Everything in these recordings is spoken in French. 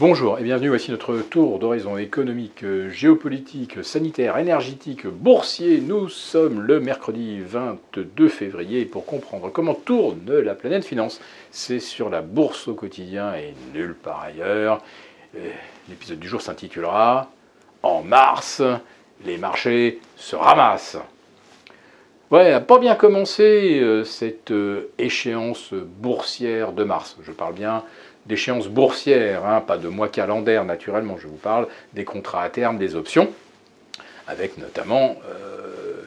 Bonjour et bienvenue, voici notre tour d'horizon économique, géopolitique, sanitaire, énergétique, boursier. Nous sommes le mercredi 22 février pour comprendre comment tourne la planète finance. C'est sur la bourse au quotidien et nulle part ailleurs. L'épisode du jour s'intitulera En mars, les marchés se ramassent. Ouais, pas bien commencé euh, cette euh, échéance boursière de mars. Je parle bien d'échéance boursière, hein, pas de mois calendaire naturellement, je vous parle des contrats à terme, des options, avec notamment euh,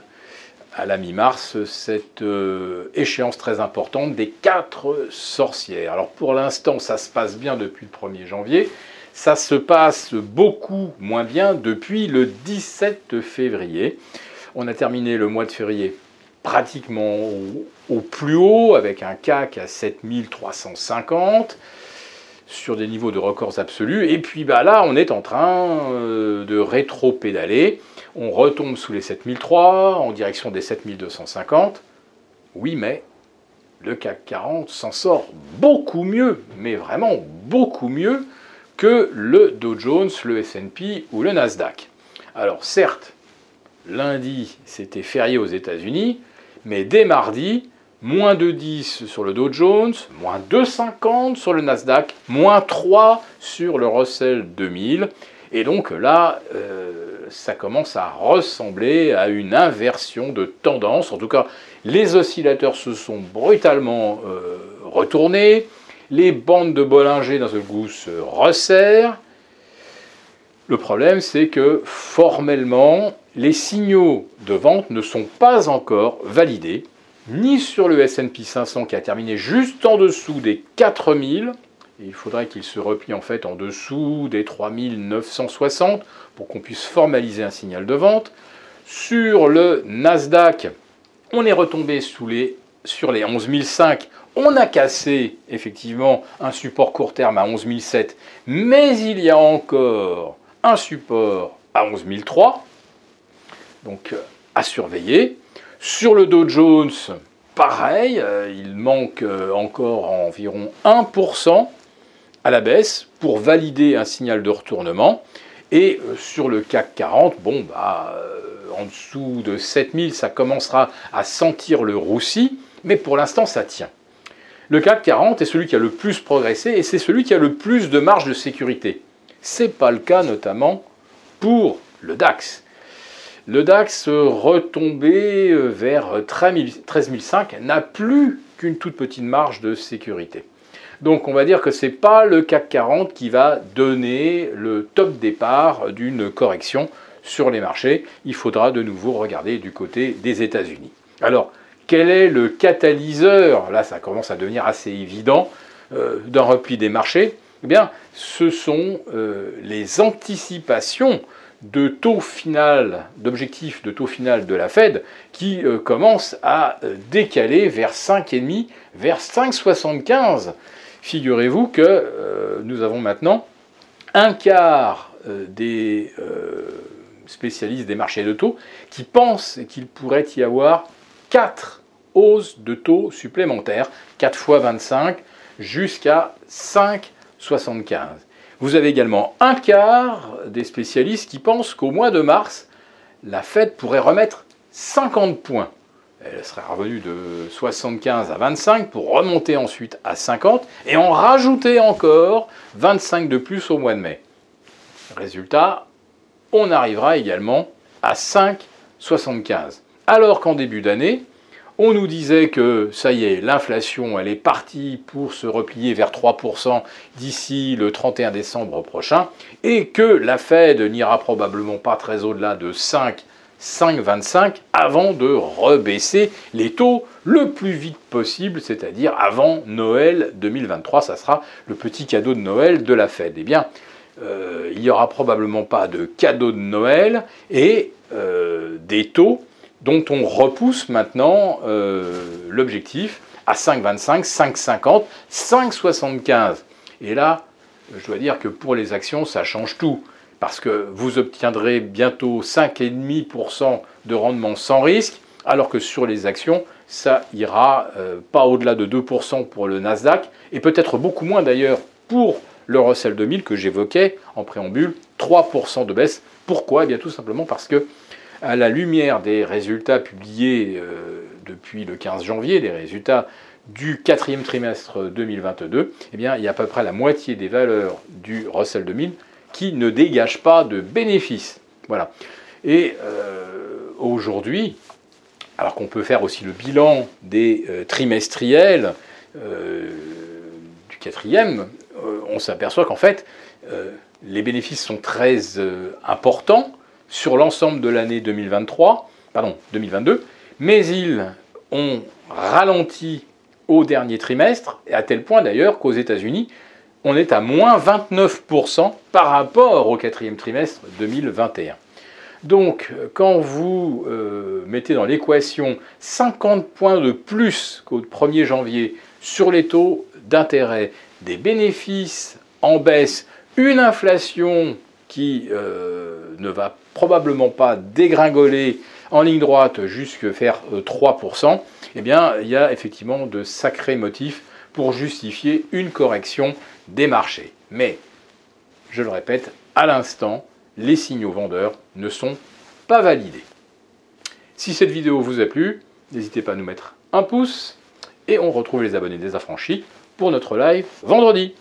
à la mi-mars cette euh, échéance très importante des quatre sorcières. Alors pour l'instant ça se passe bien depuis le 1er janvier, ça se passe beaucoup moins bien depuis le 17 février. On a terminé le mois de février pratiquement au plus haut avec un CAC à 7350 sur des niveaux de records absolus. Et puis bah, là, on est en train euh, de rétro-pédaler. On retombe sous les 7003 en direction des 7250. Oui, mais le CAC 40 s'en sort beaucoup mieux, mais vraiment beaucoup mieux que le Dow Jones, le SP ou le Nasdaq. Alors certes, lundi c'était férié aux États-Unis, mais dès mardi, moins de 10 sur le Dow Jones, moins 2,50 sur le Nasdaq, moins 3 sur le Russell 2000. Et donc là, euh, ça commence à ressembler à une inversion de tendance. En tout cas, les oscillateurs se sont brutalement euh, retournés. Les bandes de Bollinger dans ce goût se resserrent. Le problème, c'est que formellement, les signaux de vente ne sont pas encore validés ni sur le S&P 500 qui a terminé juste en dessous des 4000. il faudrait qu'il se replie en fait en dessous des 3960 pour qu'on puisse formaliser un signal de vente. Sur le Nasdaq, on est retombé sous les, sur les 11005. On a cassé effectivement un support court terme à 11007, mais il y a encore un support à 11003. Donc à surveiller. Sur le Dow Jones, pareil, euh, il manque euh, encore environ 1% à la baisse pour valider un signal de retournement. Et euh, sur le CAC 40, bon, bah, en dessous de 7000, ça commencera à sentir le roussi, mais pour l'instant, ça tient. Le CAC 40 est celui qui a le plus progressé et c'est celui qui a le plus de marge de sécurité. Ce n'est pas le cas notamment pour le DAX. Le DAX retombé euh, vers 13005 n'a plus qu'une toute petite marge de sécurité. Donc on va dire que ce n'est pas le CAC 40 qui va donner le top départ d'une correction sur les marchés. Il faudra de nouveau regarder du côté des États-Unis. Alors, quel est le catalyseur? Là, ça commence à devenir assez évident euh, d'un repli des marchés. Eh bien, ce sont euh, les anticipations de taux final, d'objectif de taux final de la Fed qui euh, commence à euh, décaler vers 5,5, vers 5,75. Figurez-vous que euh, nous avons maintenant un quart des spécialistes des marchés de taux qui pensent qu'il pourrait y avoir 4 hausses de taux supplémentaires, 4 fois 25 jusqu'à 5,75. Vous avez également un quart des spécialistes qui pensent qu'au mois de mars, la Fed pourrait remettre 50 points. Elle serait revenue de 75 à 25 pour remonter ensuite à 50 et en rajouter encore 25 de plus au mois de mai. Résultat, on arrivera également à 5,75. Alors qu'en début d'année, on nous disait que ça y est, l'inflation, elle est partie pour se replier vers 3% d'ici le 31 décembre prochain, et que la Fed n'ira probablement pas très au-delà de 5, 5,25 avant de rebaisser les taux le plus vite possible, c'est-à-dire avant Noël 2023. Ça sera le petit cadeau de Noël de la Fed. Eh bien, euh, il n'y aura probablement pas de cadeau de Noël et euh, des taux dont on repousse maintenant euh, l'objectif à 5,25, 5,50, 5,75. Et là, je dois dire que pour les actions, ça change tout. Parce que vous obtiendrez bientôt 5,5% de rendement sans risque, alors que sur les actions, ça ira euh, pas au-delà de 2% pour le Nasdaq, et peut-être beaucoup moins d'ailleurs pour le Russell 2000 que j'évoquais en préambule, 3% de baisse. Pourquoi? Eh bien tout simplement parce que à la lumière des résultats publiés euh, depuis le 15 janvier, des résultats du quatrième trimestre 2022, eh bien, il y a à peu près la moitié des valeurs du Russell 2000 qui ne dégagent pas de bénéfices. Voilà. Et euh, aujourd'hui, alors qu'on peut faire aussi le bilan des euh, trimestriels du quatrième, on s'aperçoit qu'en fait, les bénéfices sont très importants sur l'ensemble de l'année 2023, pardon, 2022, mais ils ont ralenti au dernier trimestre, à tel point d'ailleurs qu'aux États-Unis, on est à moins 29% par rapport au quatrième trimestre 2021. Donc, quand vous euh, mettez dans l'équation 50 points de plus qu'au 1er janvier sur les taux d'intérêt, des bénéfices en baisse, une inflation qui euh, ne va probablement pas dégringoler en ligne droite jusqu'à faire 3%, euh, eh bien, il y a effectivement de sacrés motifs pour justifier une correction des marchés. Mais, je le répète, à l'instant, les signaux vendeurs ne sont pas validés. Si cette vidéo vous a plu, n'hésitez pas à nous mettre un pouce et on retrouve les abonnés des affranchis pour notre live vendredi.